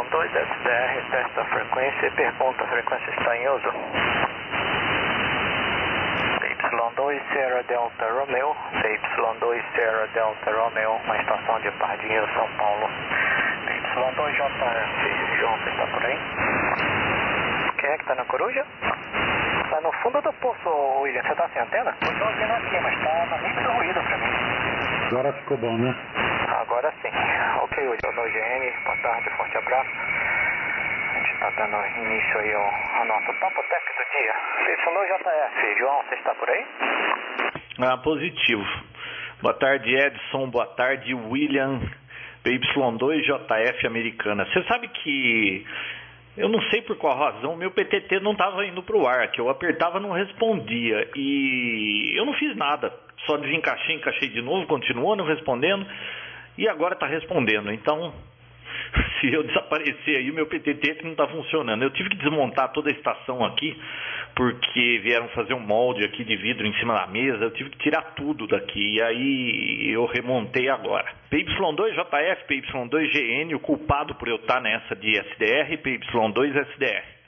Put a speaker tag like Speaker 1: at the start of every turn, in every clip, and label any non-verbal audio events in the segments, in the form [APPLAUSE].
Speaker 1: SDR, testa a frequência e pergunta a frequência está em uso. PY2 Sierra Delta Romeo, PY2 Sierra Delta Romeo, uma estação de Pardinho, São Paulo. PY2JF, João, você está por aí? Quem é que está na coruja? Está no fundo do poço, William. Você está sem antena? Eu estou ouvindo aqui, mas está no nítido ruído para mim.
Speaker 2: Agora ficou bom, né?
Speaker 1: Agora sim. Ok, William. No GN, boa tarde, forte abraço. A gente está dando início aí ao, ao nosso Papo Tech do dia. PY2JF, João, você está por aí?
Speaker 3: Ah, positivo. Boa tarde, Edson. Boa tarde, William. PY2JF americana. Você sabe que eu não sei por qual razão meu PTT não estava indo para o ar, que eu apertava não respondia e eu não fiz nada, só desencaixei, encaixei de novo, continuou não respondendo e agora está respondendo. Então [LAUGHS] se eu desaparecer aí, o meu PTT não está funcionando. Eu tive que desmontar toda a estação aqui, porque vieram fazer um molde aqui de vidro em cima da mesa, eu tive que tirar tudo daqui, e aí eu remontei agora. PY2JF, PY2GN, o culpado por eu estar nessa de SDR, PY2SDR.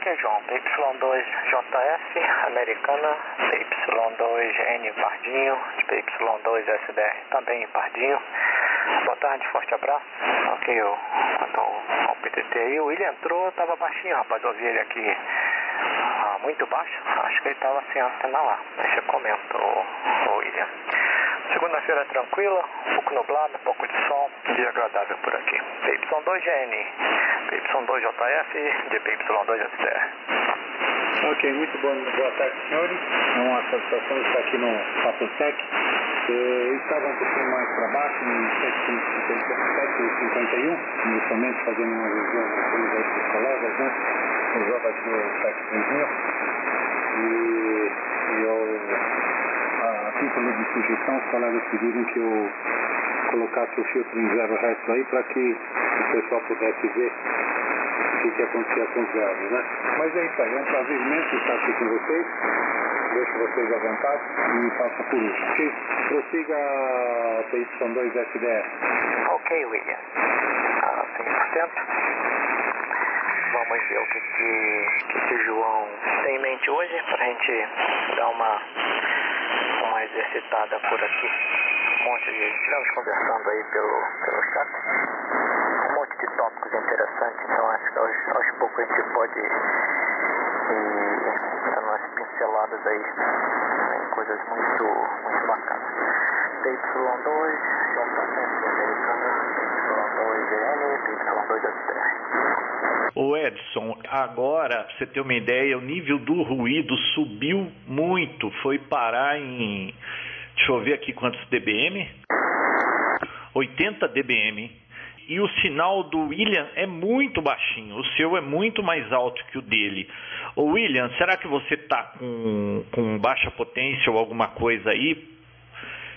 Speaker 1: Ok, João. PY2JF, americana, PY2N Pardinho, PY2SDR também Pardinho. Boa tarde, forte abraço. Ok, eu, quanto ao, PTT aí, o William entrou, estava baixinho, rapaz, ouvi ele aqui ah, muito baixo, acho que ele estava sem antena lá. Deixa eu o, o William. Segunda-feira tranquila, um pouco nublado, um pouco de sol, dia agradável por aqui. PY2GN, PY2JF, de PY2SDR.
Speaker 2: Ok, muito bom, boa tarde, senhores. É uma satisfação estar aqui no Papo Tech. Eu estava um pouquinho mais para baixo, no 751, inicialmente fazendo uma revisão com os colegas, né? Os jovens do Tech 3000. E, e eu, a título de sugestão, os colegas pediram que eu colocasse o filtro em zero Hz aí para que o pessoal pudesse ver o que, que acontecia com os verbos, né? Mas é isso aí, é um prazer imenso estar aqui com vocês. Deixo vocês à vontade e faça por isso. Ok? Prossiga a PY2SDR.
Speaker 1: Ok, William. Ah, 100%. Vamos ver o que, que, que, que o João tem em mente hoje para a gente dar uma, uma exercitada por aqui. Um monte de. Conversando aí pelo, pelo chat um monte de tópicos interessantes, então acho que aos, aos poucos a gente pode ir dando umas pinceladas aí em coisas muito, muito bacanas. PY2, JF americana, PY2GN, PY2SDR.
Speaker 3: Ô Edson, agora, pra você ter uma ideia, o nível do ruído subiu muito, foi parar em, deixa eu ver aqui quantos dBm, 80 dBm, e o sinal do William é muito baixinho, o seu é muito mais alto que o dele. O William, será que você está com, com baixa potência ou alguma coisa aí?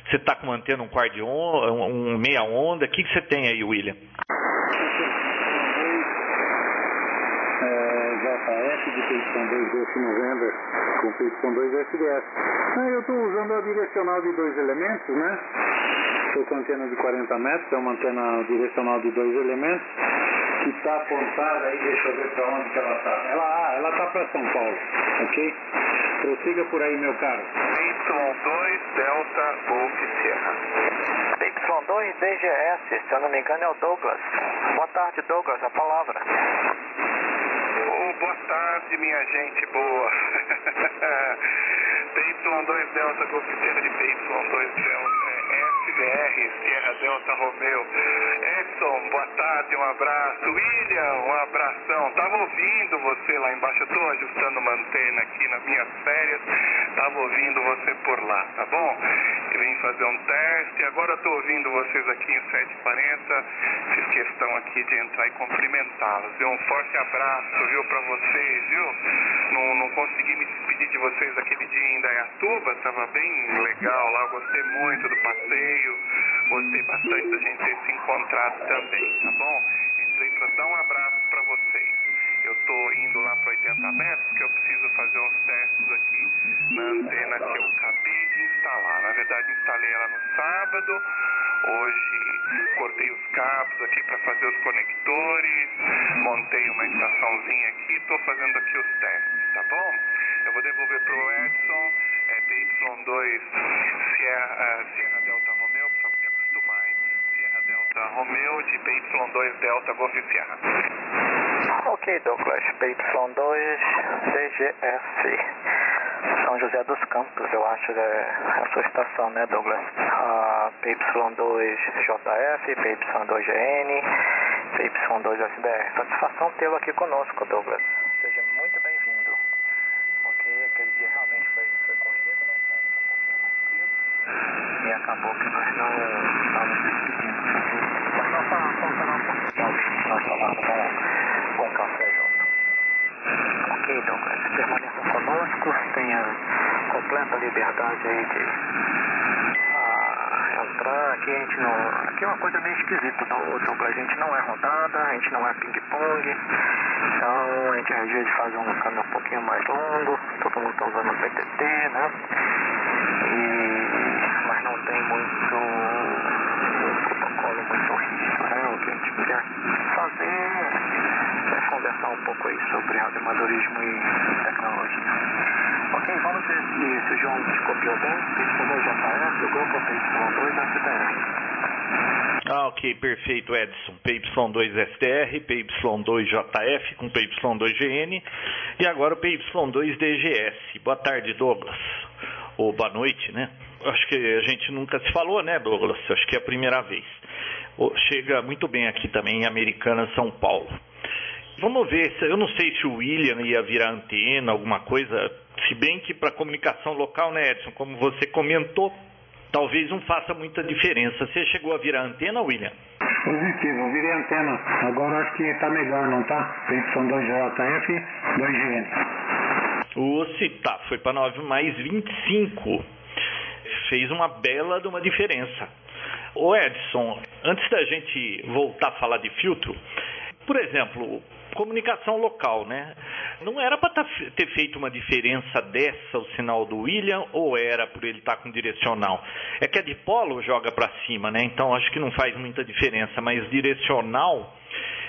Speaker 3: Você está mantendo um quarto de onda, um, meia onda? O que, que você tem aí, William?
Speaker 2: É, JF de Peixão 2 de. Com feito com 2 SDS. Ah, eu estou usando a direcional de dois elementos, né? Estou com antena de 40 metros, é uma antena direcional de dois elementos, que está apontada aí, deixa eu ver para onde que ela está. Ela ah, ela está para São Paulo, ok? Prossiga por aí, meu caro.
Speaker 1: Y2 Delta Golf Sierra. Y2 DGS, se eu não me engano é o Douglas. Boa tarde, Douglas, a palavra.
Speaker 4: Oh, boa tarde, minha gente boa. [LAUGHS] PY2 Delta Golf Sierra de PY2 Delta SDR, Sierra Delta Romeo. Edson, boa tarde, um abraço. William, um abração. Tava ouvindo você lá embaixo, eu tô ajustando uma antena aqui nas minhas férias. Tava ouvindo você por lá, tá bom? Eu vim fazer um teste, agora tô ouvindo vocês aqui em 740. Fiz questão aqui de entrar e cumprimentá-los. Um forte abraço, viu, pra vocês, viu? Não, não consegui me despedir de vocês aquele dia em Indaiatuba, tava bem legal lá, gostei muito do passeio, gostei bastante da gente ter se encontrado também, tá bom? Entrei para dar um abraço para vocês. Eu tô indo lá para 80 metros, porque eu preciso fazer uns testes aqui na antena que eu acabei de instalar. Na verdade, instalei ela no sábado, hoje cortei os cabos aqui para fazer os conectores, montei uma estaçãozinha aqui, estou fazendo aqui os testes, tá bom? Eu vou devolver para o Edson, é, PY2 Sierra, Sierra Delta Romeo, só me acostumar, hein? Delta Romeo de PY2 Delta Golf Sierra.
Speaker 1: Ok, Douglas, PY2 DGS. São José dos Campos, eu acho, é a sua estação, né, Douglas? Ah, PY2JF, PY2GN, PY2SDR. Satisfação tê-lo aqui conosco, Douglas. Seja muito bem-vindo. Ok, aquele dia realmente foi, foi corrido, nós saímos um pouquinho mais cedo e acabou que nós não nos despedimos. Mas nós vamos falar um pouquinho, talvez, nós tomarmos um, um café junto. Ok, Douglas, permaneça conosco, tenha completa liberdade aí de ah, entrar. Aqui a gente não. Aqui é uma coisa meio esquisita, Douglas. A gente não é rodada, a gente não é ping-pong. Então a gente às vezes faz um câmbio um pouquinho mais longo, todo mundo está usando o PTT, né? E, mas não tem muito um protocolo muito rígido, né? O que a gente quer fazer é um pouco aí sobre radioamadorismo e tecnologia. Ok, vamos ver se, se o João copiou bem. PY2JF, o grupo PY2SDR.
Speaker 3: Ah, ok, perfeito, Edson. PY2SDR, PY2JF com PY2GN e agora o PY2DGS. Boa tarde, Douglas. Ou boa noite, né? Acho que a gente nunca se falou, né, Douglas? Acho que é a primeira vez. Chega muito bem aqui também em Americana, São Paulo. Vamos ver, eu não sei se o William ia virar antena, alguma coisa, se bem que para comunicação local, né, Edson, como você comentou, talvez não faça muita diferença. Você chegou a virar antena, William?
Speaker 2: Positivo, virei antena. Agora acho que está melhor, não tá? PY2JF, 2GN.
Speaker 3: O tá, foi para 9 mais 25. Fez uma bela de uma diferença. Ô Edson, antes da gente voltar a falar de filtro, por exemplo, comunicação local, né? Não era para tá ter feito uma diferença dessa o sinal do William ou era por ele estar tá com direcional? É que a dipolo joga para cima, né? Então acho que não faz muita diferença, mas direcional,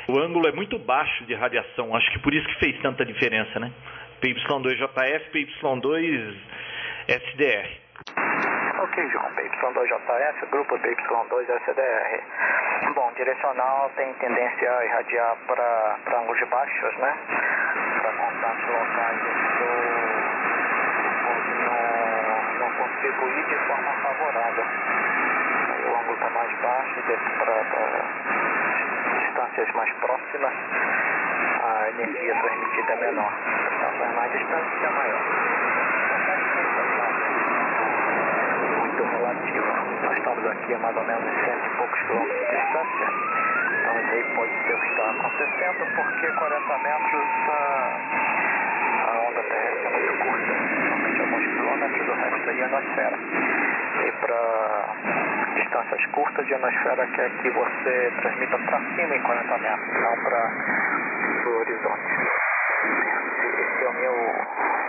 Speaker 3: o ângulo é muito baixo de radiação, acho que por isso que fez tanta diferença, né? PY2JF, PY2SDR.
Speaker 1: Ok, João, PY2JF, grupo PY2SDR. Bom, direcional tem tendência a irradiar para ângulos baixos, né? Para contatos locais pode não, não contribuir de forma favorável. O ângulo está mais baixo para distâncias mais próximas, a energia transmitida é menor. Distâncias mais distantes é maior. Relativa. Nós estamos aqui a mais ou menos cento e poucos quilômetros de distância. Então isso aí pode ser o que está acontecendo, porque 40 metros a, a onda terrestre é muito curta, somente alguns quilômetros, o resto é ionosfera. E para distâncias curtas, a ionosfera que você transmita para cima em 40 metros, não para o horizonte. O meu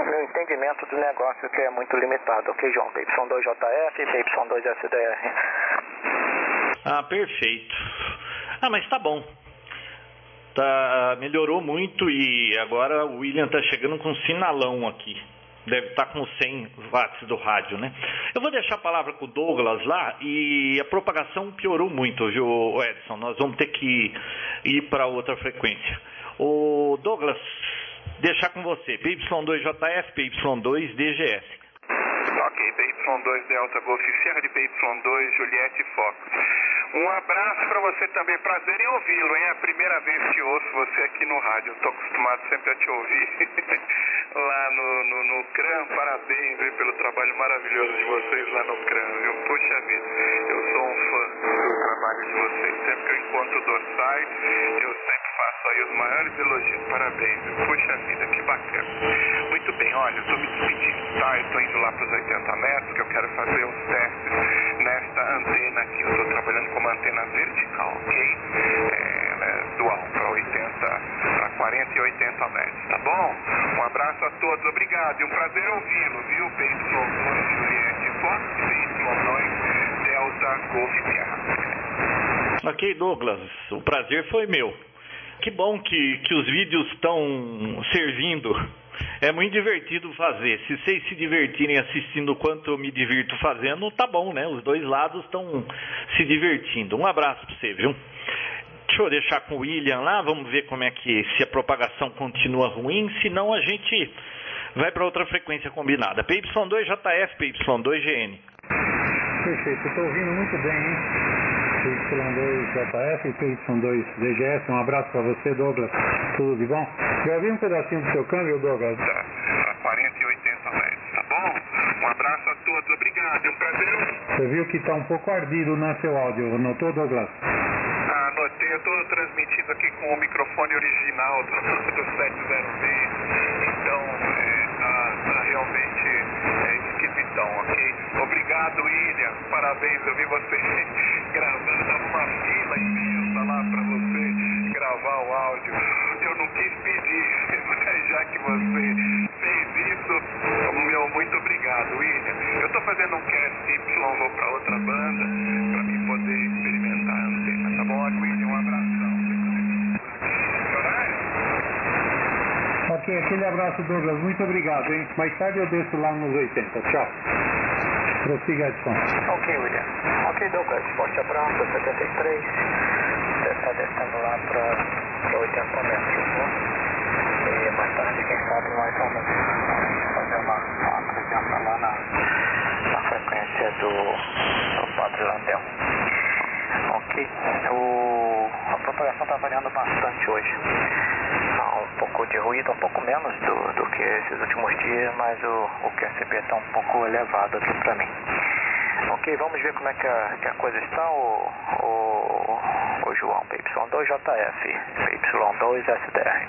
Speaker 1: meu entendimento do negócio que é muito limitado, ok, João? PY2JF e PY2SDR.
Speaker 3: Ah, perfeito. Ah, mas tá bom. Tá, melhorou muito e agora o William tá chegando com um sinalão aqui. Deve estar tá com 100 watts do rádio, né? Eu vou deixar a palavra com o Douglas lá e a propagação piorou muito, viu, Edson? Nós vamos ter que ir para outra frequência. O Douglas, deixar com você. PY2JF, PY2DGS.
Speaker 4: Ok, PY2 Delta Golf Sierra de PY2 Juliette Fox. Um abraço para você também, prazer em ouvi-lo, hein? É a primeira vez que ouço você aqui no rádio. Estou acostumado sempre a te ouvir [LAUGHS] lá no, no, no CRAM. Parabéns hein, pelo trabalho maravilhoso de vocês lá no CRAM, viu? Puxa vida, eu sou um fã trabalho de vocês. Sempre que eu encontro dorsais, eu sempre faço aí os maiores elogios. Parabéns? Puxa vida, que bacana. Muito bem, olha, eu estou me despedindo, tá? Eu estou indo lá para os 80 metros, que eu quero fazer uns testes nesta antena aqui. Eu estou trabalhando com uma antena vertical, ok? É, dual, para 80, para 40 e 80 metros, tá bom? Um abraço a todos, obrigado e um prazer ouvi-lo, viu? PY2 Juliette Fox, PY2 Delta Golf Sierra.
Speaker 3: Ok, Douglas, o prazer foi meu. Que bom que, que os vídeos estão servindo. É muito divertido fazer. Se vocês se divertirem assistindo quanto eu me divirto fazendo, tá bom, né? Os dois lados estão se divertindo. Um abraço para você, viu? Deixa eu deixar com o William lá, vamos ver como é que se a propagação continua ruim, senão a gente vai para outra frequência combinada. PY2JF, PY2GN.
Speaker 2: Perfeito, estou ouvindo muito bem, hein? PY2JF e PY2DGS, um abraço para você, Douglas. Tudo de bom? Gravei um pedacinho do seu câmbio, Douglas.
Speaker 4: Tá, a 40 e 80 metros, tá bom? Um abraço a todos, obrigado, é um prazer.
Speaker 2: Você viu que está um pouco ardido, né, seu áudio? Notou, Douglas?
Speaker 4: Ah, anotei, eu estou transmitindo aqui com o microfone original do, do 706, então é, tá, tá realmente é, esquisitão, ok? Obrigado, William, parabéns, eu vi você [LAUGHS] gravando, uma fila imensa lá para você gravar o áudio. Eu não quis pedir, [LAUGHS] mas já que você fez isso, meu, muito obrigado, William. Eu estou fazendo um cast Y, vou para outra banda, para mim poder experimentar tá bom? William, um abração.
Speaker 2: Ok, aquele abraço, Douglas. Muito obrigado, hein? Mais tarde eu desço lá nos 80. Tchau. Prossiga, Edson.
Speaker 1: Ok, William. Ok, Douglas. Forte abraço, 73. Você está descendo lá para 80 metros, né? E mais tarde, quem sabe, nós vamos fazer uma, uma presença lá na, na frequência do, do Padre Landel. Ok. O, propagação está variando bastante hoje. Um pouco de ruído, um pouco menos do, do que esses últimos dias, mas o, o QSB está um pouco elevado aqui para mim. Ok, vamos ver como é que a, que a coisa está, o, o, o João, PY2JF, PY2SDR.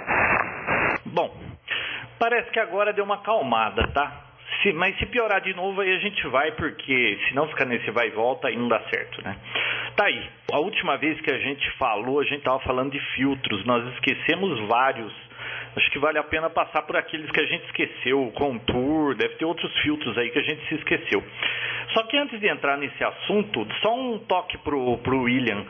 Speaker 3: Bom, parece que agora deu uma acalmada, tá? Se, mas se piorar de novo, aí a gente vai, porque se não ficar nesse vai e volta, aí não dá certo, né? Tá aí. A última vez que a gente falou, a gente estava falando de filtros. Nós esquecemos vários. Acho que vale a pena passar por aqueles que a gente esqueceu, o Contour, deve ter outros filtros aí que a gente se esqueceu. Só que antes de entrar nesse assunto, só um toque pro, pro William.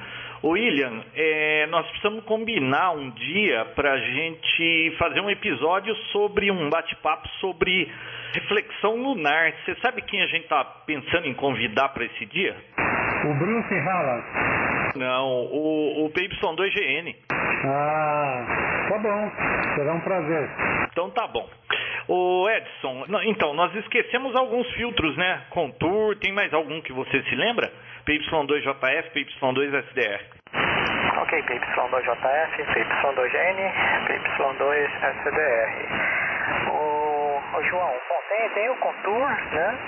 Speaker 3: William, é, nós precisamos combinar um dia para a gente fazer um episódio sobre um bate-papo sobre reflexão lunar. Você sabe quem a gente está pensando em convidar para esse dia?
Speaker 2: O Bruce Hallas.
Speaker 3: Não, o, o PY2GN.
Speaker 2: Ah, tá bom. Será um prazer.
Speaker 3: Então tá bom. O Edson, então, nós esquecemos alguns filtros, né? Contour, tem mais algum que você se lembra? PY2JF, PY2SDR.
Speaker 1: Ok, PY2JF, PY2N, PY2SDR. O, o João, bom, tem, tem o Contour, né?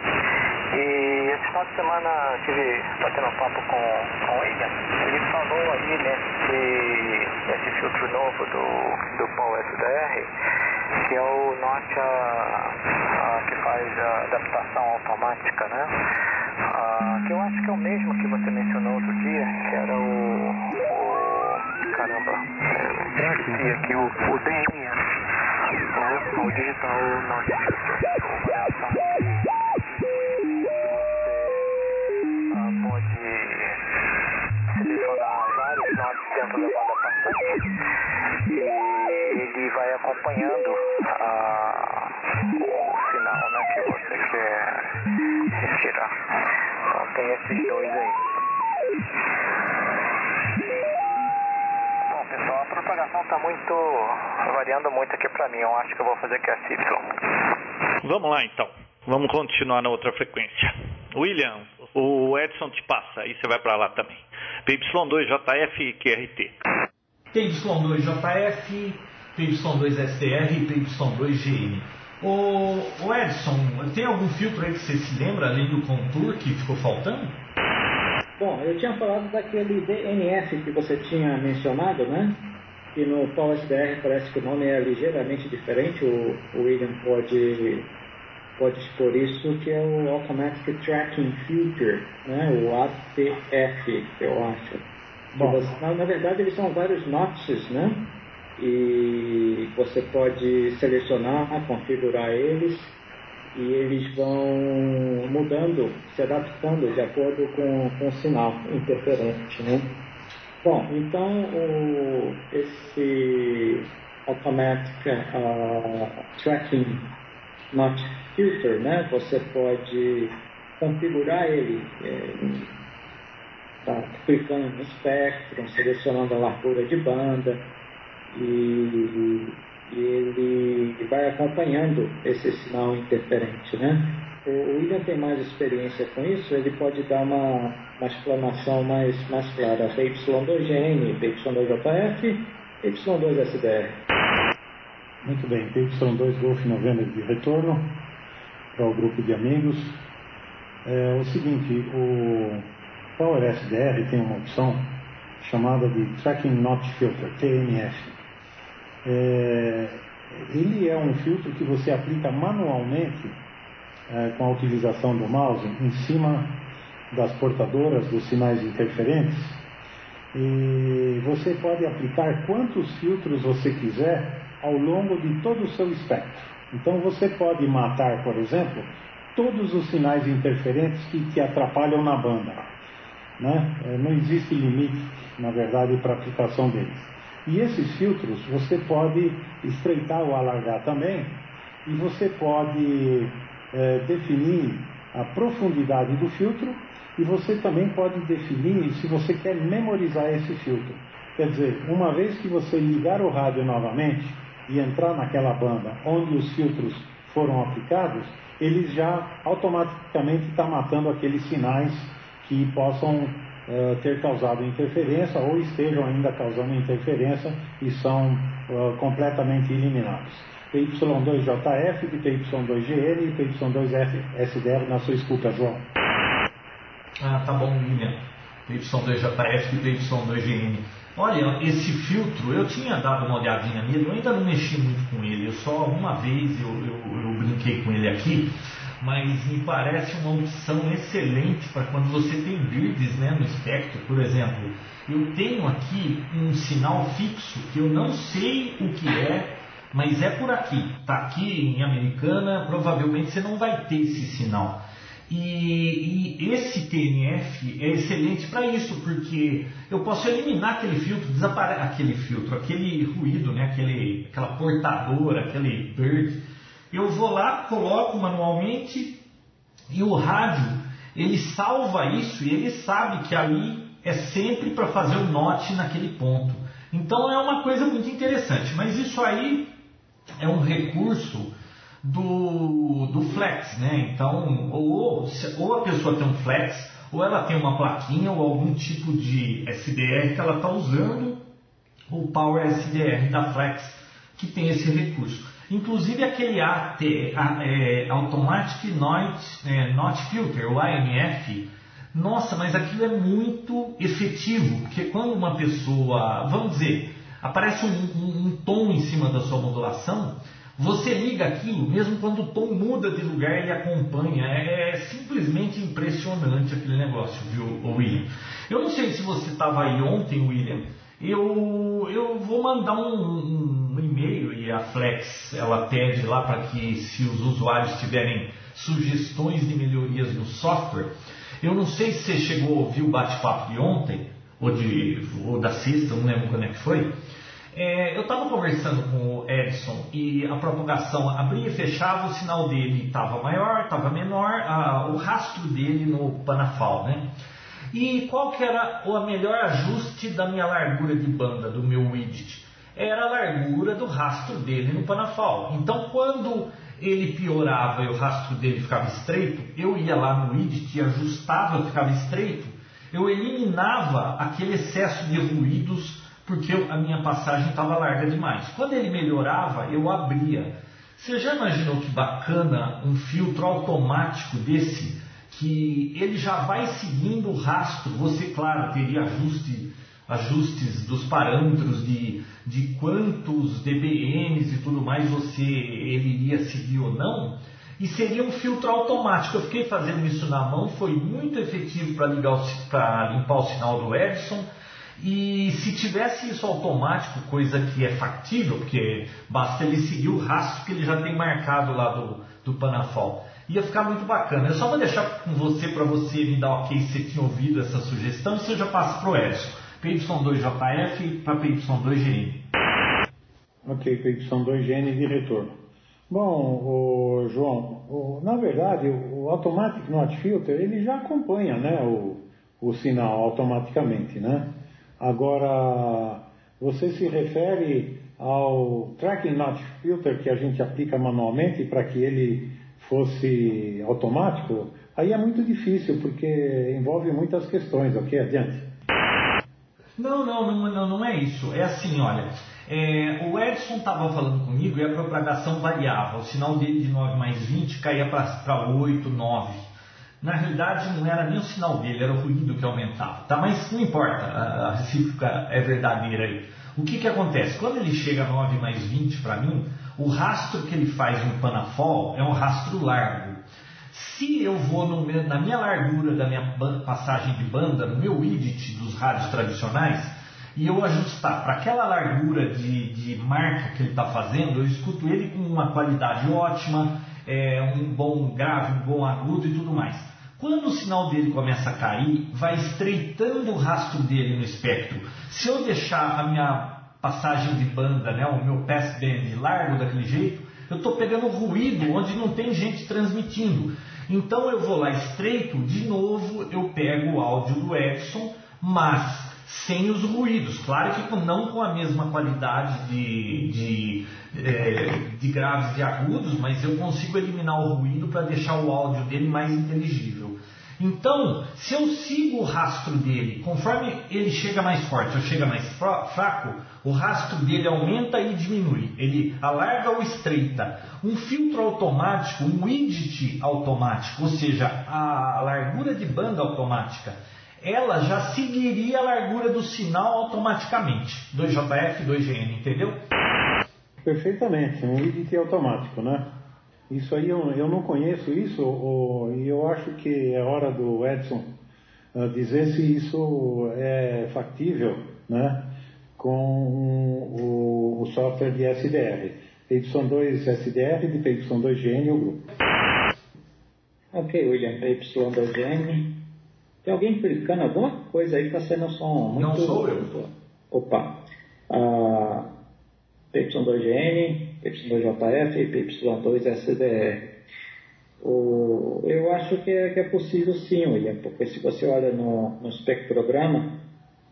Speaker 1: E esse final de semana tive batendo um papo com, com o. Ele falou aí nesse, nesse filtro novo do, do Paul SDR, que é o Note a, a, que faz a adaptação automática, né? Ah, que eu acho que é o mesmo que você mencionou outro dia, que era o. o caramba, esqueci aqui o, o DMS, né? O Digital Note está muito variando muito aqui para mim. Eu acho que eu vou fazer QSY.
Speaker 3: Vamos lá então. Vamos continuar na outra frequência. William, o Edson te passa, aí você vai para lá também. PY2JF e QRT.
Speaker 5: PY2JF, PY2STR e PY2GN. O, o Edson, tem algum filtro aí que você se lembra, além do Contour, que ficou faltando?
Speaker 6: Bom, eu tinha falado daquele DNF que você tinha mencionado, né? Que no PowerSBR parece que o nome é ligeiramente diferente. O, o William pode, pode expor isso, que é o Automatic Tracking Filter, né? O ATF, eu acho.
Speaker 2: Bom.
Speaker 6: você- na, na verdade, eles são vários notches, né? E você pode selecionar, configurar eles e eles vão mudando, se adaptando de acordo com, com o sinal interferente, né? Bom, então o, esse Automatic uh, Tracking Not Filter, né, você pode configurar ele é, tá, clicando no espectro, selecionando a largura de banda e, e ele vai acompanhando esse sinal interferente, né? O William tem mais experiência com isso, ele pode dar uma, uma explanação mais, mais clara. PY2GN, PY2JF, PY2SDR.
Speaker 7: Muito bem, PY2 Golf Novembro de retorno para o grupo de amigos. É o seguinte, o Power SDR tem uma opção chamada de Tracking Not Filter, TNF. É, ele é um filtro que você aplica manualmente é, com a utilização do mouse em cima das portadoras dos sinais interferentes e você pode aplicar quantos filtros você quiser ao longo de todo o seu espectro. Então você pode matar, por exemplo, todos os sinais interferentes que atrapalham na banda. Né? É, não existe limite, na verdade, para a aplicação deles. E esses filtros você pode estreitar ou alargar também, e você pode é, definir a profundidade do filtro e você também pode definir se você quer memorizar esse filtro. Quer dizer, uma vez que você ligar o rádio novamente e entrar naquela banda onde os filtros foram aplicados, ele já automaticamente está matando aqueles sinais que possam uh, ter causado interferência ou estejam ainda causando interferência e são uh, completamente eliminados. PY2JF, PY2GN e PY2SDR na sua escuta, João.
Speaker 3: Ah, tá bom, William. PY2JF e PY2GN. Olha, esse filtro, eu tinha dado uma olhadinha nele, eu ainda não mexi muito com ele, eu só uma vez eu, eu, eu brinquei com ele aqui, mas me parece uma opção excelente para quando você tem grids né, no espectro, por exemplo. Eu tenho aqui um sinal fixo que eu não sei o que é, mas é por aqui. Está aqui em Americana, provavelmente você não vai ter esse sinal. E, e esse TNF é excelente para isso, porque eu posso eliminar aquele filtro, desaparecer aquele filtro, aquele ruído, né, aquele, aquela portadora, aquele bird. Eu vou lá, coloco manualmente e o rádio ele salva isso e ele sabe que ali é sempre para fazer o note naquele ponto. Então é uma coisa muito interessante, mas isso aí é um recurso do, do flex, né? Então, ou, ou a pessoa tem um flex, ou ela tem uma plaquinha ou algum tipo de SDR que ela está usando, o Power SDR da Flex, que tem esse recurso. Inclusive aquele AT, é, Automatic é, Not Filter, o ANF, nossa, mas aquilo é muito efetivo, porque quando uma pessoa, vamos dizer, aparece um, um, um tom em cima da sua modulação, você liga aquilo, mesmo quando o tom muda de lugar, ele acompanha. É, é simplesmente impressionante aquele negócio, viu, William? Eu não sei se você estava aí ontem, William. Eu, eu vou mandar um, um e-mail e a Flex ela pede lá para que se os usuários tiverem sugestões de melhorias no software. Eu não sei se você chegou a ouvir o bate-papo de ontem, ou, de, ou da sexta, não lembro quando é que foi. É, eu estava conversando com o Edson e a propagação abria e fechava, o sinal dele estava maior, estava menor, a, o rastro dele no Panafal, né? E qual que era o melhor ajuste da minha largura de banda, do meu widget? Era a largura do rastro dele no Panafal. Então, quando ele piorava e o rastro dele ficava estreito, eu ia lá no widget e ajustava, ficava estreito, eu eliminava aquele excesso de ruídos porque a minha passagem estava larga demais. Quando ele melhorava, eu abria. Você já imaginou que bacana um filtro automático desse? Que ele já vai seguindo o rastro. Você, claro, teria ajuste, ajustes dos parâmetros de, de quantos dBms e tudo mais você ele iria seguir ou não. E seria um filtro automático. Eu fiquei fazendo isso na mão, foi muito efetivo para limpar o sinal do Edson e se tivesse isso automático, coisa que é factível, porque basta ele seguir o rastro que ele já tem marcado lá do, do Panafol, ia ficar muito bacana. Eu só vou deixar com você para você me dar ok se você tinha ouvido essa sugestão e você já passa para o Edson. PY2JF para PY2GN.
Speaker 7: Ok, PY2GN de retorno. Bom, o João, o, na verdade o Automatic Not Filter ele já acompanha né, o, o sinal automaticamente. Né? Agora, você se refere ao Tracking Not Filter que a gente aplica manualmente para que ele fosse automático? Aí é muito difícil porque envolve muitas questões, ok? Adiante.
Speaker 3: Não, não, não, não, não é isso. É assim, olha. É, o Edson estava falando comigo e a propagação variava. O sinal dele de 9 mais 20 caía para 8, 9. Na realidade, não era nem o sinal dele, era o ruído que aumentava. Tá? Mas não importa, a, recíproca é verdadeira aí. O que, que acontece? Quando ele chega a 9 mais 20 para mim, o rastro que ele faz no Panafol é um rastro largo. Se eu vou no, na minha largura da minha passagem de banda, no meu IDIT dos rádios tradicionais, e eu ajustar para aquela largura de, de marca que ele está fazendo, eu escuto ele com uma qualidade ótima, é, um bom grave, um bom agudo e tudo mais. Quando o sinal dele começa a cair, vai estreitando o rastro dele no espectro. Se eu deixar a minha passagem de banda, né, o meu passband largo daquele jeito, eu estou pegando ruído onde não tem gente transmitindo. Então eu vou lá estreito, de novo eu pego o áudio do Edson, mas sem os ruídos. Claro que não com a mesma qualidade de, de, é, de graves e agudos, mas eu consigo eliminar o ruído para deixar o áudio dele mais inteligível. Então, se eu sigo o rastro dele, conforme ele chega mais forte ou chega mais fraco, o rastro dele aumenta e diminui. Ele alarga ou estreita. Um filtro automático, um widget automático, ou seja, a largura de banda automática ela já seguiria a largura do sinal automaticamente. 2JF, 2GN, entendeu?
Speaker 7: Perfeitamente, um widget automático, né? Isso aí eu, eu não conheço isso e eu acho que é hora do Edson uh, dizer se isso é factível, né? Com o, o software de SDR. PY2 SDR de PY2GN o grupo.
Speaker 6: Ok, William, PY2GN tem alguém explicando alguma coisa aí que está sendo um som muito...
Speaker 3: Não sou eu.
Speaker 6: Opa. Ah, PY2GN, PY2JF e PY2SDR. O, eu acho que é, que é possível sim, William, porque se você olha no, no espectrograma,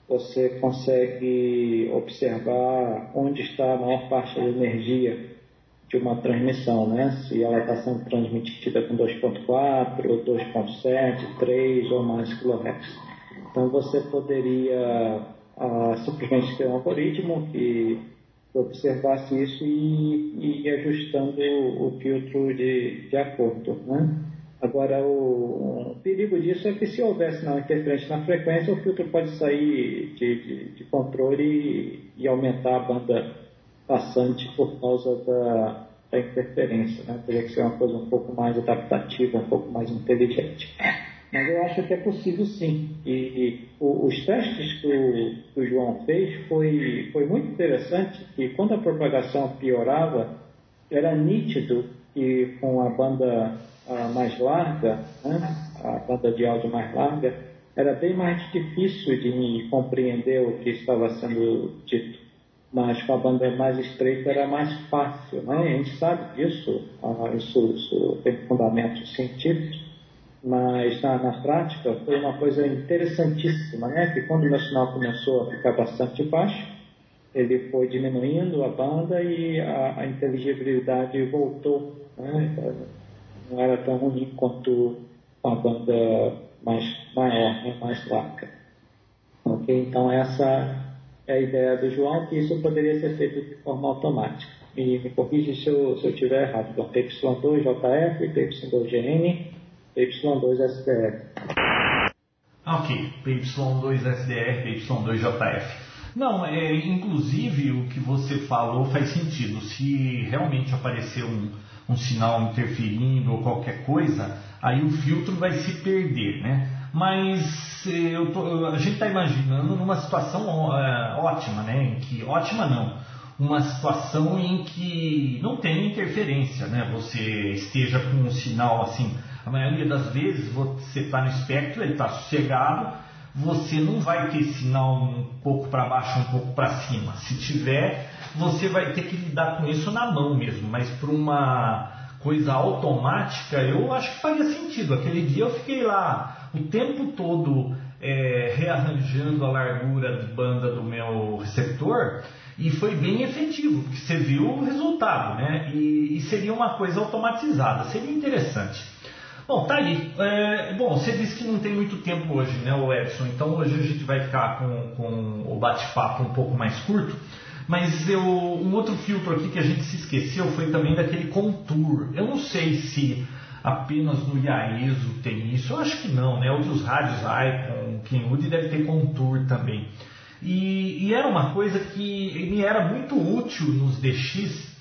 Speaker 6: você consegue observar onde está a maior parte da energia de uma transmissão, né? Se ela está sendo transmitida com 2.4, 2.7, 3 ou mais kHz. Então você poderia ah, simplesmente ter um algoritmo que observasse isso e, e ajustando o filtro de, de acordo, né? Agora, o, o, perigo disso é que se houvesse uma interferência na frequência, o filtro pode sair de, de, de controle e, e aumentar a banda passante por causa da, da interferência. Né? Teria que ser uma coisa um pouco mais adaptativa, um pouco mais inteligente. Mas eu acho que é possível sim. E, e os testes que o, que o, João fez foi, foi muito interessante que quando a propagação piorava, era nítido que com a banda a mais larga, né? a banda de áudio mais larga, era bem mais difícil de compreender o que estava sendo dito mas com a banda mais estreita era mais fácil, né? A gente sabe disso, ah, isso, isso tem fundamentos científicos, mas na, na, prática foi uma coisa interessantíssima, né? Que quando o sinal começou a ficar bastante baixo, ele foi diminuindo a banda e a, a inteligibilidade voltou, né? Não era tão ruim quanto a banda mais maior, né? mais larga. Ok? Então essa a ideia do João que isso poderia ser feito de forma automática. E me corrija se eu, estiver errado. Então, PY2JF, PY2GN, PY2SDR.
Speaker 3: Ok, PY2SDR, PY2JF. Não, é, inclusive o que você falou faz sentido. Se realmente aparecer um, um sinal interferindo ou qualquer coisa, aí o filtro vai se perder, né? Mas eh, tô, a gente está imaginando numa situação é, ótima, né? Em que, ótima não, uma situação em que não tem interferência, né? Você esteja com um sinal assim, a maioria das vezes você está no espectro, ele está sossegado, você não vai ter sinal um pouco para baixo, um pouco para cima. Se tiver, você vai ter que lidar com isso na mão mesmo, mas para uma coisa automática, eu acho que faria sentido. Aquele dia eu fiquei lá o tempo todo é, rearranjando a largura de banda do meu receptor e foi bem efetivo, porque você viu o resultado, né? E, e seria uma coisa automatizada, seria interessante. Bom, tá aí. É, bom, você disse que não tem muito tempo hoje, né, o Edson? Então hoje a gente vai ficar com, com o bate-papo um pouco mais curto. Mas eu, um outro filtro aqui que a gente se esqueceu foi também daquele contour. Eu não sei se apenas no IAESO tem isso. Eu acho que não, né? Outros rádios Icon, Kenwood deve ter contour também. E, e, era uma coisa que me era muito útil nos DX.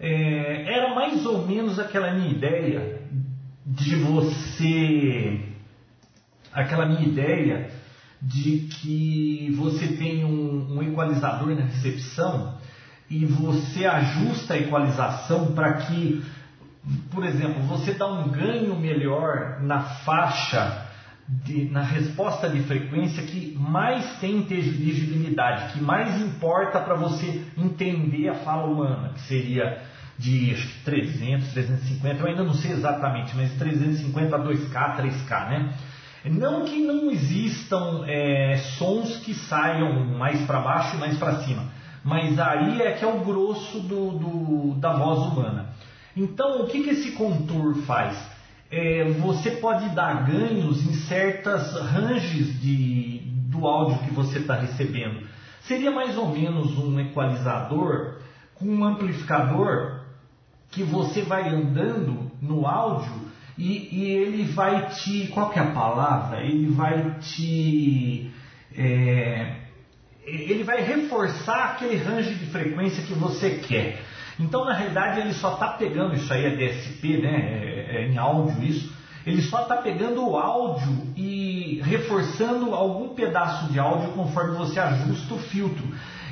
Speaker 3: É, era mais ou menos aquela minha ideia de você. Aquela minha ideia de que você tem um, um equalizador na recepção e você ajusta a equalização para que, por exemplo, você dá um ganho melhor na faixa, de, na resposta de frequência que mais tem inteligibilidade, que mais importa para você entender a fala humana, que seria de acho que 300, 350, eu ainda não sei exatamente, mas 350 a 2K, 3K, né? Não que não existam é, sons que saiam mais para baixo e mais para cima, mas aí é que é o grosso do, do, da voz humana. Então, o que, que esse contour faz? É, você pode dar ganhos em certas ranges de, do áudio que você está recebendo. Seria mais ou menos um equalizador com um amplificador que você vai andando no áudio e, e ele vai te. Qual que é a palavra? Ele vai te. É, ele vai reforçar aquele range de frequência que você quer. Então, na realidade, ele só está pegando, isso aí é DSP, né? É, é em áudio isso. Ele só está pegando o áudio e reforçando algum pedaço de áudio conforme você ajusta o filtro.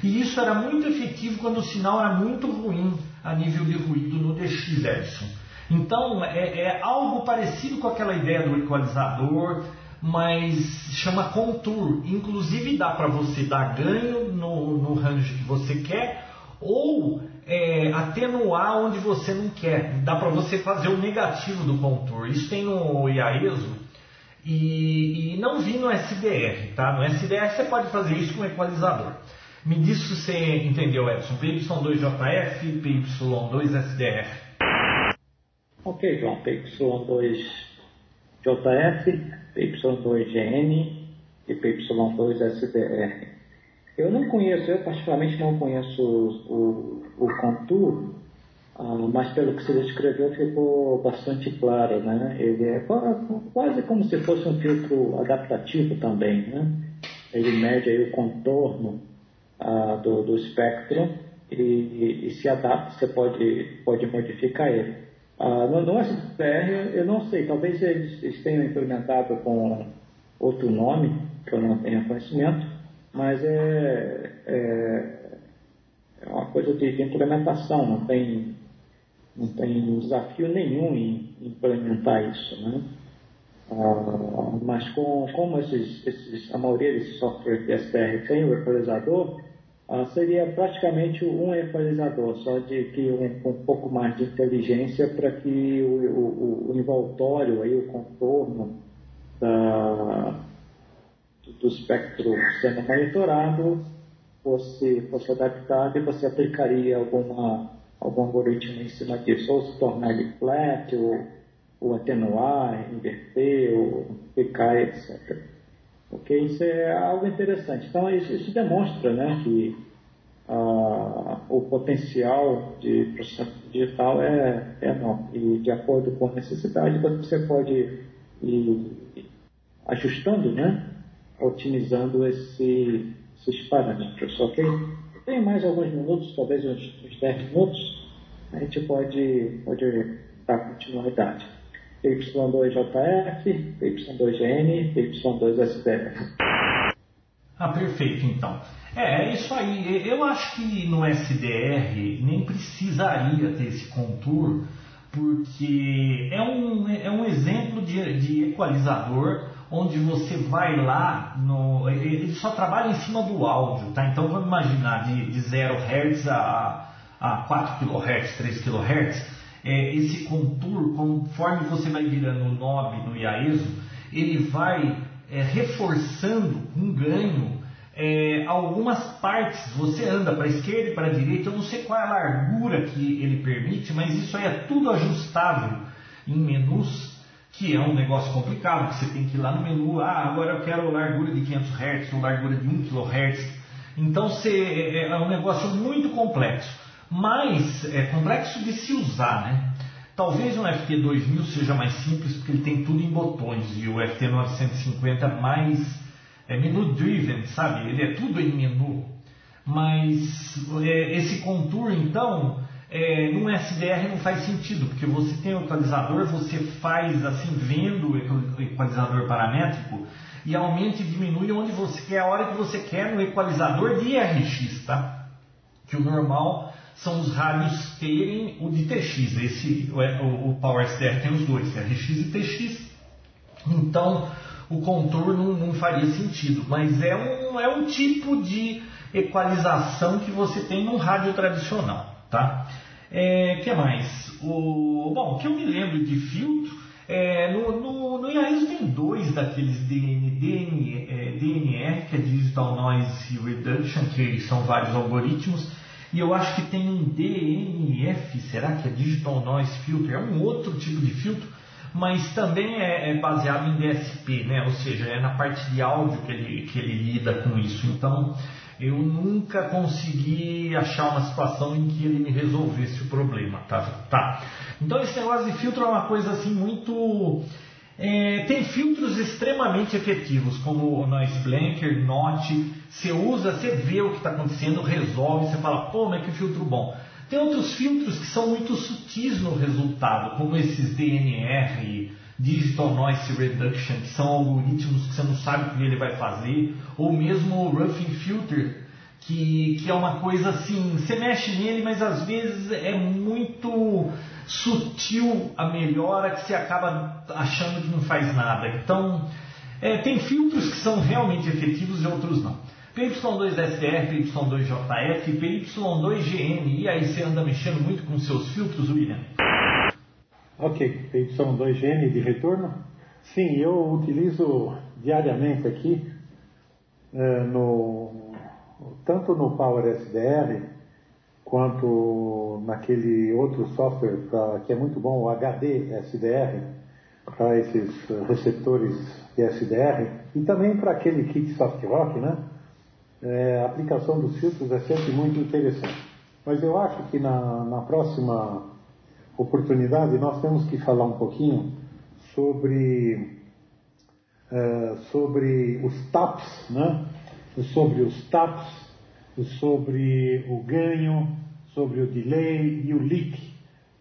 Speaker 3: E isso era muito efetivo quando o sinal era muito ruim a nível de ruído no DX Edson. Então é, é algo parecido com aquela ideia do equalizador, mas chama contour. Inclusive dá para você dar ganho no, no range que você quer ou é, atenuar onde você não quer. Dá para você fazer o negativo do contour. Isso tem no IAESO e, e, não vi no SDR. Tá? No SDR você pode fazer isso com equalizador. Me diz se você entendeu, Edson. PY2JF, PY2SDR.
Speaker 6: Ok, João, PY2JF, PY2GN e PY2SDR. Eu não conheço, eu particularmente não conheço o, o, o Contour, ah, mas pelo que você descreveu ficou bastante claro, né? Ele é quase como se fosse um filtro adaptativo também, né? Ele mede aí o contorno ah, do, do espectro e, e, se adapta, você pode, pode modificar ele. Ah, no, no SPR, eu não sei, talvez eles, eles tenham implementado com outro nome, que eu não tenha conhecimento, mas é, é, é uma coisa de, implementação, não tem, não tem desafio nenhum em implementar isso. Né? Ah, mas com, como esses, esses, a maioria desses softwares de SPR tem o equalizador, ah, seria praticamente um equalizador, só de que um, um pouco mais de inteligência para que o, o, o, envoltório, aí, o contorno da, do espectro sendo monitorado fosse, fosse adaptado e você aplicaria alguma, algum algoritmo em cima disso, ou se tornar ele flat, ou, ou atenuar, inverter, ou ficar, etc. Ok? Isso é algo interessante. Então, isso demonstra né, que ah, o potencial de processamento digital é, é enorme. E, de acordo com a necessidade, você pode ir ajustando, né? otimizando esse, esses parâmetros. Ok? Tem mais alguns minutos, talvez uns, uns 10 minutos, a gente pode, pode dar continuidade. Y2JF, Y2GN, Y2SDF.
Speaker 3: Ah, perfeito, então. É, é isso aí. Eu acho que no SDR nem precisaria ter esse contour, porque é um, é um exemplo de, de equalizador onde você vai lá, no, ele só trabalha em cima do áudio, tá? Então vamos imaginar de, de 0 Hz a, a 4 kHz, 3 kHz, é, esse contour, conforme você vai virando o knob no IAESO, ele vai é, reforçando um ganho é, algumas partes. Você anda para a esquerda e para a direita, eu não sei qual é a largura que ele permite, mas isso aí é tudo ajustável em menus que é um negócio complicado, que você tem que ir lá no menu, ah, agora eu quero largura de 500 Hz ou largura de 1 kHz. Então você, é, é um negócio muito complexo, mas é complexo de se usar, né? Talvez o FT2000 seja mais simples porque ele tem tudo em botões e o FT950 mais é menu driven, sabe? Ele é tudo em menu. Mas é, esse contour então é, num SDR não faz sentido, porque você tem o equalizador, você faz assim, vendo o equalizador paramétrico e aumenta e diminui onde você quer, a hora que você quer no equalizador de RX, tá? Que o normal são os rádios terem o de TX. Esse, o, o Power SDR tem os dois, RX e TX. Então, o contorno não, não faria sentido, mas é um, é um tipo de equalização que você tem num rádio tradicional. Tá? É, que mais? O, bom, o que eu me lembro de filtro, é, no, no, no IAISO tem dois daqueles DN, DN, é, DNR, que é Digital Noise Reduction, que são vários algoritmos, e eu acho que tem um DNF, será que é Digital Noise Filter? É um outro tipo de filtro, mas também é, é baseado em DSP, né? ou seja, é na parte de áudio que ele, que ele lida com isso. Então, eu nunca consegui achar uma situação em que ele me resolvesse o problema, tá? tá. Então esse negócio de filtro é uma coisa assim muito... É, tem filtros extremamente efetivos, como o Noise Blanker, Note, você usa, você vê o que está acontecendo, resolve, você fala, pô, mas que filtro bom. Tem outros filtros que são muito sutis no resultado, como esses DNR, Digital Noise Reduction, que são algoritmos que você não sabe o que ele vai fazer, ou mesmo o Roughing Filter, que, que é uma coisa assim, você mexe nele, mas às vezes é muito sutil a melhora que você acaba achando que não faz nada. Então, é, tem filtros que são realmente efetivos e outros não. PY2SR, PY2JF, PY2GN, e aí você anda mexendo muito com seus filtros, William?
Speaker 7: Ok, PY2GN de retorno? Sim, eu utilizo diariamente aqui, é, no, tanto no Power SDR, quanto naquele outro software pra, que é muito bom, o HD SDR, para esses receptores de SDR, e também para aquele kit SoftRock, né? É, a aplicação dos filtros é sempre muito interessante. Mas eu acho que na, na próxima oportunidade, nós temos que falar um pouquinho sobre, uh, sobre os TAPs, né? sobre os TAPs, sobre o ganho, sobre o delay e o leak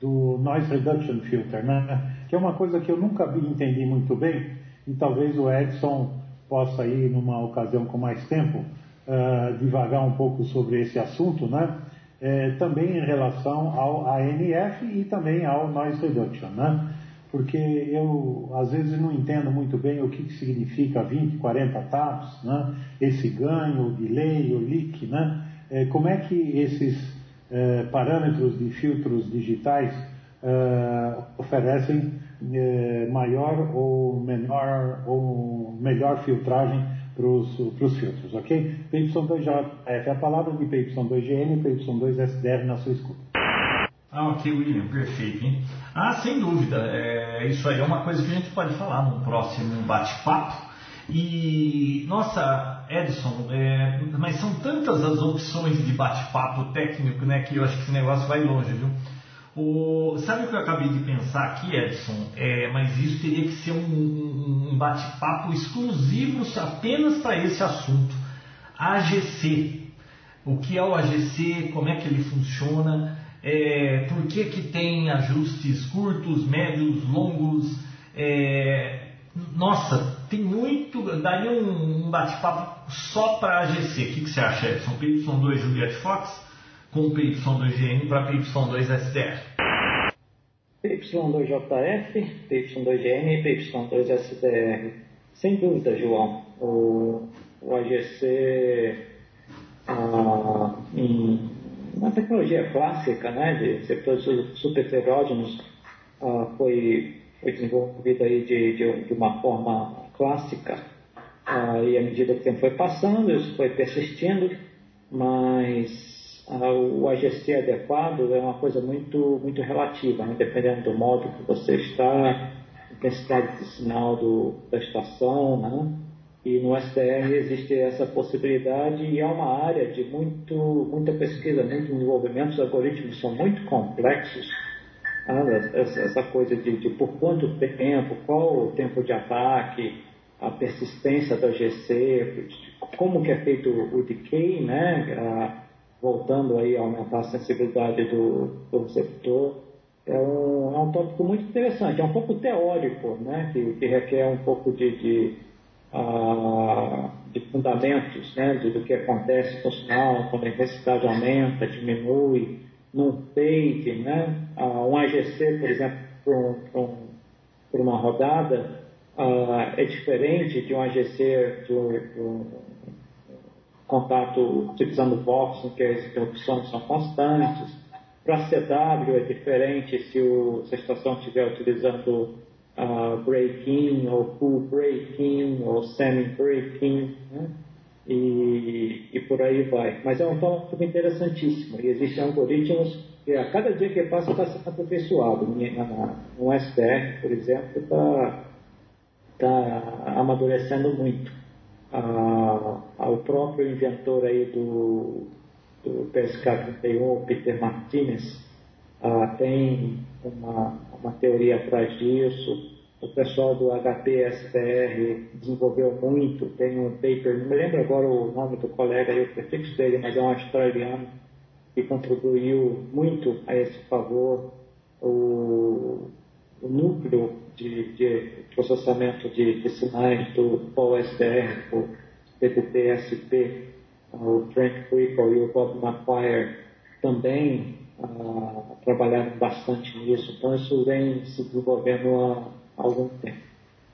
Speaker 7: do Noise Reduction Filter, né? que é uma coisa que eu nunca entendi muito bem e talvez o Edson possa ir numa ocasião com mais tempo uh, um pouco sobre esse assunto, né? É, também em relação ao ANF e também ao Noise Reduction, né? Porque eu às vezes não entendo muito bem o que, que significa 20, 40 taps, né? Esse ganho, o delay, o leak, né? É, como é que esses é, parâmetros de filtros digitais é, oferecem é, maior ou menor ou melhor filtragem para os filtros, ok? PY2JF é a palavra de PY2GN e PY2SDR na sua escuta.
Speaker 3: Ah, ok, William, perfeito, hein? Ah, sem dúvida, é, isso aí é uma coisa que a gente pode falar num próximo bate-papo. E, nossa, Edson, é, mas são tantas as opções de bate-papo técnico, né, que eu acho que esse negócio vai longe, viu? O, sabe o que eu acabei de pensar aqui, Edson? É, mas isso teria que ser um, um bate-papo exclusivo apenas para esse assunto. AGC. O que é o AGC? Como é que ele funciona? É, por que, que tem ajustes curtos, médios, longos? É, nossa, tem muito. Daria um, um bate-papo só para AGC. O que, que você acha, Edson? PY2 Juliette Fox? Com PY2GN para PY2SDR.
Speaker 6: PY2JF, PY2GN e PY2SDR sem dúvida, João. O, o AGC, ah, em, na tecnologia clássica né, de receptores superheterógenos, ah, foi, foi desenvolvido aí de, de, de uma forma clássica. Ah, e à medida que o tempo foi passando, isso foi persistindo, mas o AGC adequado é uma coisa muito, muito relativa, né? dependendo do modo que você está, intensidade de sinal do, da estação, né? E no SDR existe essa possibilidade e é uma área de muito, muita pesquisa, muito desenvolvimento. Os algoritmos são muito complexos. Né? Essa, coisa de, de, por quanto tempo, qual o tempo de ataque, a persistência da GC, como que é feito o decay, né? Voltando aí a aumentar a sensibilidade do, do receptor é um, é um tópico muito interessante, é um pouco teórico, né? que, que requer um pouco de, de, uh, de fundamentos né? De, do que acontece com o sinal, quando a intensidade aumenta, diminui, num fade, né? Uh, um AGC, por exemplo, por, um, um, por uma rodada, uh, é diferente de um AGC de contato utilizando Vox, em que as interrupções são constantes, para CW é diferente se, o, se a estação estiver utilizando uh, break-in ou full break-in ou semi-break-in, né? e, e, por aí vai. Mas é um tópico interessantíssimo e existem algoritmos que a cada dia que passa está sendo aperfeiçoado. No SDR, por exemplo, está tá amadurecendo muito. Ah, o próprio inventor aí do do PSK-31, o Peter Martinez, ah, tem uma, uma teoria atrás disso. O pessoal do HPSPR desenvolveu muito, tem um paper, não me lembro agora o nome do colega e o prefixo dele, mas é um australiano que contribuiu muito a esse favor. O, o núcleo de, de, processamento de, de sinais do POSDR, o PPTSP, o Frank Whipple e o Bob McQuire também uh, trabalharam bastante nisso, então isso vem se desenvolvendo há, algum tempo.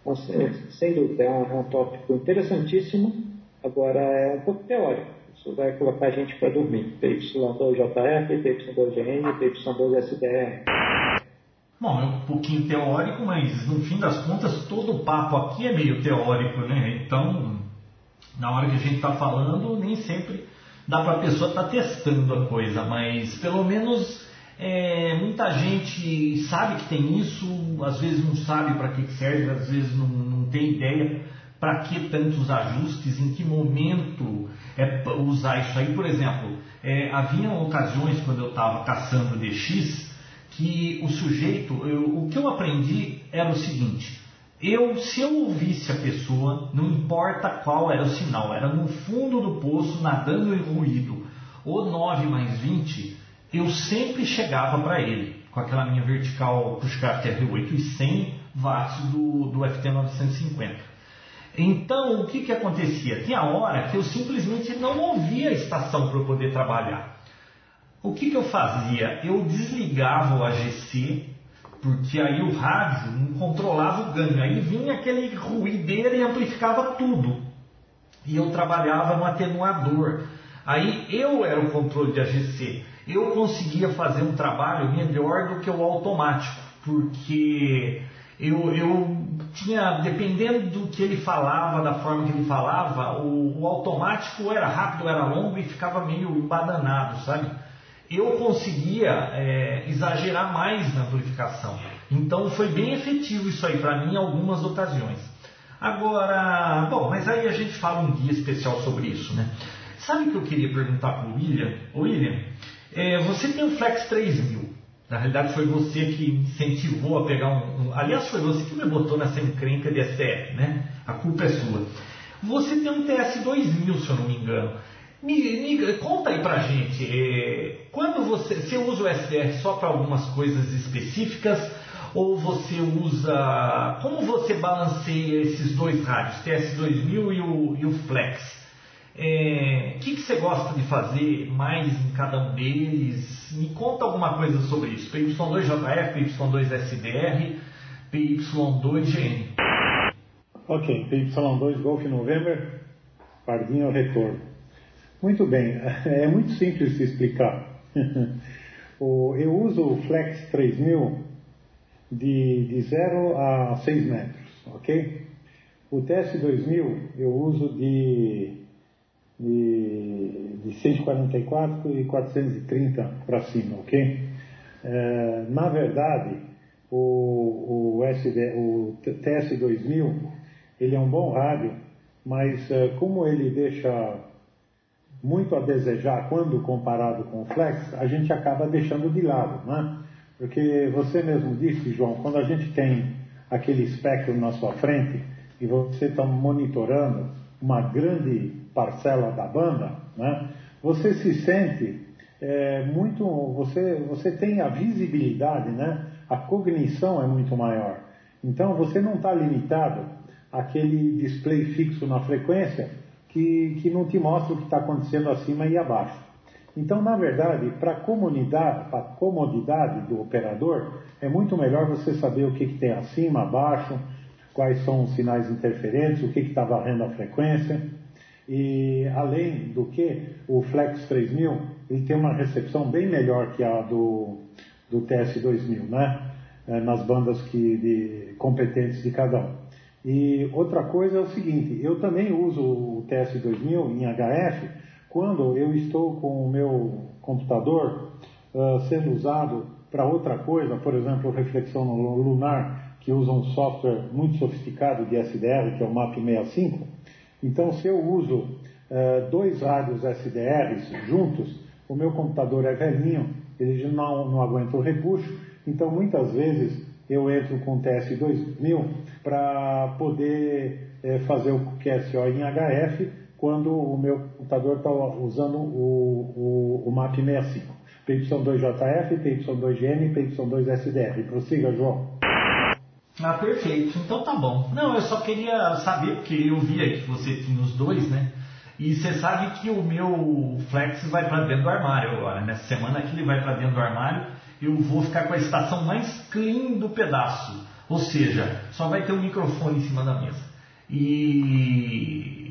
Speaker 6: Então, sem dúvida, é um, é um tópico interessantíssimo, agora é um pouco teórico. Isso vai colocar a gente para dormir. PY2JF, PY2GN, PY2SDR.
Speaker 3: Bom, é um pouquinho teórico, mas no fim das contas todo o papo aqui é meio teórico, né? Então na hora que a gente está falando, nem sempre dá para a pessoa estar tá testando a coisa, mas pelo menos é, muita gente sabe que tem isso, às vezes não sabe para que serve, às vezes não, não tem ideia para que tantos ajustes, em que momento é usar isso aí. Por exemplo, é, havia ocasiões quando eu estava caçando DX que o sujeito, eu, o que eu aprendi era o seguinte: eu, se eu ouvisse a pessoa, não importa qual era o sinal, era no fundo do poço, nadando em ruído, ou 9 mais 20, eu sempre chegava para ele, com aquela minha vertical Pushcraft R8 e 100 watts do, do FT950. Então, o que, que acontecia? Tinha hora que eu simplesmente não ouvia a estação para eu poder trabalhar. O que, que eu fazia? Eu desligava o AGC porque aí o rádio não controlava o ganho, aí vinha aquele ruideiro e amplificava tudo. E eu trabalhava no atenuador. Aí eu era o controle de AGC. Eu conseguia fazer um trabalho melhor do que o automático, porque eu, eu tinha, dependendo do que ele falava, da forma que ele falava, o, o automático era rápido, era longo e ficava meio embadanado, sabe? Eu conseguia é, exagerar mais na amplificação. Então foi bem efetivo isso aí para mim em algumas ocasiões. Agora, bom, mas aí a gente fala um dia especial sobre isso, né? Sabe o que eu queria perguntar para o William? William, é, você tem um Flex 3000. Na realidade foi você que incentivou a pegar um, um, Aliás, foi você que me botou encrenca de STF, né? A culpa é sua. Você tem um TS2000, se eu não me engano. Me, me, conta aí pra gente, é, quando você, você usa o SDR só para algumas coisas específicas ou você usa, como você balanceia esses dois rádios, TS2000 e o, e o Flex? O é, que, que você gosta de fazer mais em cada um deles? Me conta alguma coisa sobre isso. PY2JF, PY2SDR, PY2GN.
Speaker 7: Ok, PY2 Golf November, Pardinho retorno. Muito bem, [LAUGHS] é muito simples de explicar. [LAUGHS] eu uso o Flex 3000 de, de 0 a 6 metros, ok? O TS2000 eu uso de, de, de 144 e 430 para cima, ok? É, na verdade, o, o, SD, o TS2000 ele é um bom rádio, mas é, como ele deixa muito a desejar quando comparado com o Flex, a gente acaba deixando de lado, né? Porque você mesmo disse, João, quando a gente tem aquele espectro na sua frente e você está monitorando uma grande parcela da banda, né? Você se sente é, muito, você, você tem a visibilidade, né? A cognição é muito maior. Então você não está limitado àquele display fixo na frequência que, que não te mostra o que está acontecendo acima e abaixo. Então, na verdade, para a comodidade do operador, é muito melhor você saber o que, que tem acima, abaixo, quais são os sinais interferentes, o que está varrendo a frequência. E além do que, o Flex 3000 ele tem uma recepção bem melhor que a do, do TS2000, né? É, nas bandas que, de, competentes de cada um. E outra coisa é o seguinte, eu também uso o TS2000 em HF quando eu estou com o meu computador uh, sendo usado para outra coisa, por exemplo, reflexão lunar, que usa um software muito sofisticado de SDR, que é o MAP65. Então, se eu uso uh, dois rádios SDRs juntos, o meu computador é velhinho, ele não, não aguenta o repuxo, então muitas vezes eu entro com o TS2000 para poder é, fazer o QSO em HF quando o meu computador está usando o, o, o MAP 65. PY2JF, PY2GN, PY2SDR. Prossiga, João.
Speaker 3: Ah, perfeito. Então tá bom. Não, eu só queria saber, porque eu via que você tinha os dois, né? E você sabe que o meu Flex vai para dentro do armário agora. Nessa semana aqui ele vai para dentro do armário. Eu vou ficar com a estação mais clean do pedaço. Ou seja, só vai ter um microfone em cima da mesa. E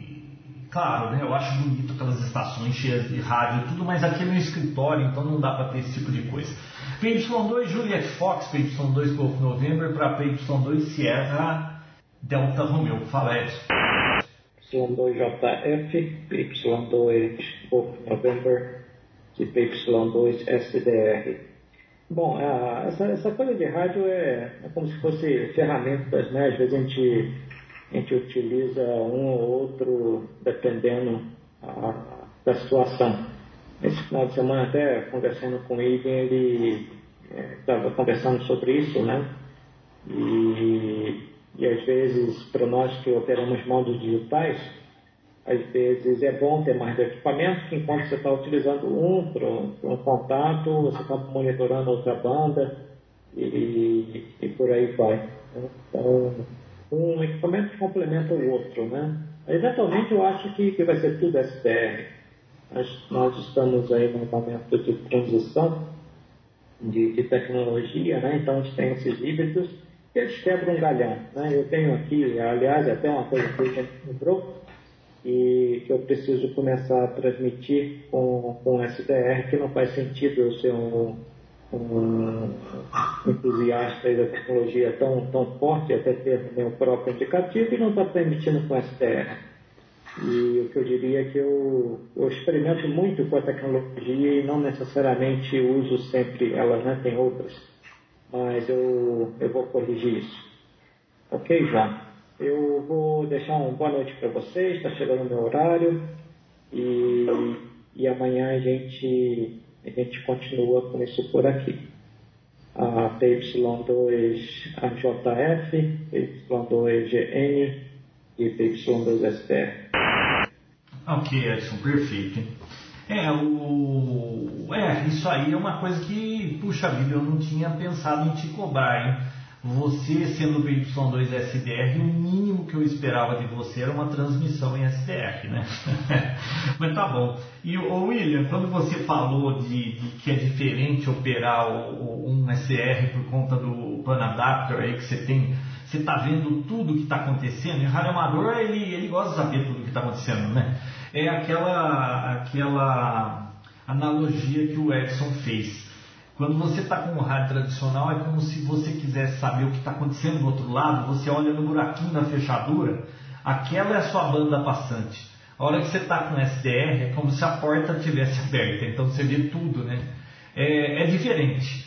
Speaker 3: claro, né, eu acho bonito aquelas estações cheias de rádio e tudo, mas aqui é meu escritório, então não dá para ter esse tipo de coisa. PY2 Juliet Fox, PY2 Golf November para PY2 Sierra Delta Romeo. Fala, Edson.
Speaker 6: PY2JF, PY2 Golf November e PY2 SDR. Bom, essa, essa coisa de rádio é, é como se fosse ferramentas, né? Às vezes a gente, a gente utiliza um ou outro dependendo a, da situação. Esse final de semana, até conversando com ele, ele estava é, conversando sobre isso, né? E, e às vezes, para nós que operamos modos digitais, às vezes é bom ter mais equipamento, que enquanto você está utilizando um para um contato, você está monitorando outra banda e, e por aí vai. Então, um equipamento complementa o outro, né? Eventualmente eu acho que, que vai ser tudo SDR. Nós, nós estamos aí num momento de transição de, de, tecnologia, né? Então a gente tem esses híbridos que eles quebram um galhão, né? Eu tenho aqui, aliás, até uma coisa que a gente lembrou, e que eu preciso começar a transmitir com, com SDR, que não faz sentido eu ser um, um entusiasta da tecnologia tão, tão forte, até ter meu próprio indicativo, e não estar transmitindo com SDR. E o que eu diria é que eu, eu experimento muito com a tecnologia e não necessariamente uso sempre ela, né? tem outras, mas eu, eu vou corrigir isso. Ok, João? Eu vou deixar uma boa noite para vocês, está chegando o meu horário e, e amanhã a gente, a gente continua com isso por aqui. A PY2AJF, PY2GN e PY2STR.
Speaker 3: Ok, Edson, perfeito. É, o... é, isso aí é uma coisa que, puxa vida, eu não tinha pensado em te cobrar, hein? Você sendo PY2SDR, o mínimo que eu esperava de você era uma transmissão em SDR, né? [LAUGHS] Mas tá bom. E o William, quando você falou de, de que é diferente operar o, o, um SR por conta do Pan Adapter aí que você tem, você está vendo tudo que está acontecendo, e o rádio amador ele, ele gosta de saber tudo que está acontecendo, né? É aquela, aquela analogia que o Edson fez quando você está com um rádio tradicional, é como se você quisesse saber o que está acontecendo do outro lado, você olha no buraquinho da fechadura, aquela é a sua banda passante. A hora que você está com SDR, é como se a porta tivesse [LAUGHS] aberta, então você vê tudo, né? É, é diferente.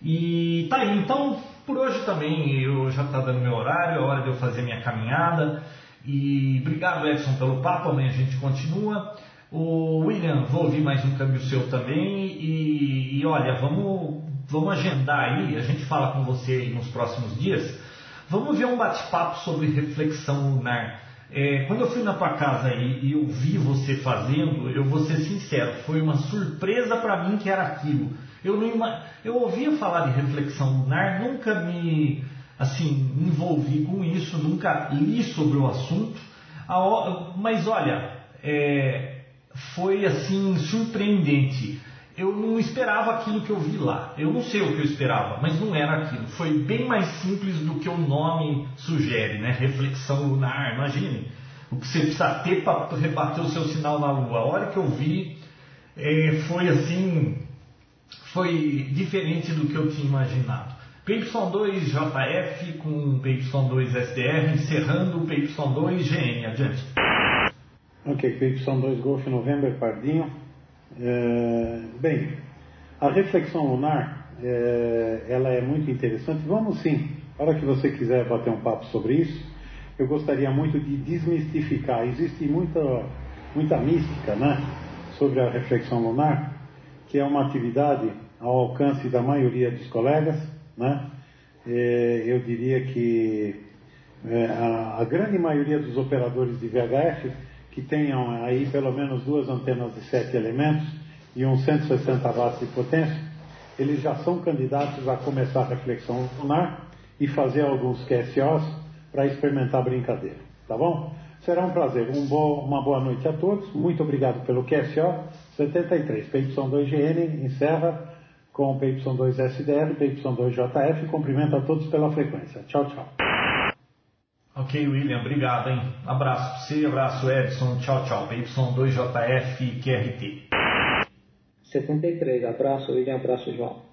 Speaker 3: E tá aí, então por hoje também eu já está dando meu horário, é hora de eu fazer minha caminhada. E obrigado Edson pelo papo, amanhã a gente continua. O William, vou ouvir mais um câmbio seu também e, e, olha, vamos, vamos agendar aí, a gente fala com você nos próximos dias, vamos ver um bate-papo sobre reflexão lunar. É, quando eu fui na tua casa aí e eu vi você fazendo, eu vou ser sincero, foi uma surpresa para mim que era aquilo. Eu, não, eu ouvia falar de reflexão lunar, nunca me assim envolvi com isso, nunca li sobre o assunto, mas olha, é, foi assim surpreendente. Eu não esperava aquilo que eu vi lá. Eu não sei o que eu esperava, mas não era aquilo. Foi bem mais simples do que o nome sugere, né? Reflexão lunar, imagine. O que você precisa ter para rebater o seu sinal na Lua. A hora que eu vi, é, foi assim, foi diferente do que eu tinha imaginado. PY2JF com PY2SDR, encerrando o PY2GN. Adiante.
Speaker 7: Ok, PY2 Golf November Pardinho. É, bem, a reflexão lunar, é, ela é muito interessante. Vamos sim, para que você quiser bater um papo sobre isso, eu gostaria muito de desmistificar. Existe muita, muita mística né, sobre a reflexão lunar, que é uma atividade ao alcance da maioria dos colegas. Né? É, eu diria que é, a, a grande maioria dos operadores de VHF que tenham aí pelo menos duas antenas de sete elementos e uns 160 watts de potência, eles já são candidatos a começar a reflexão lunar e fazer alguns QSOs para experimentar a brincadeira. Tá bom? Será um prazer. Um uma boa noite a todos. Muito obrigado pelo QSO 73. PY2GN encerra com PY2SDR, PY2JF. Cumprimento a todos pela frequência. Tchau, tchau.
Speaker 3: Ok, William, obrigado, hein? Abraço para você, abraço Edson, tchau, tchau. PY2JF QRT.
Speaker 6: 73, abraço William, abraço João.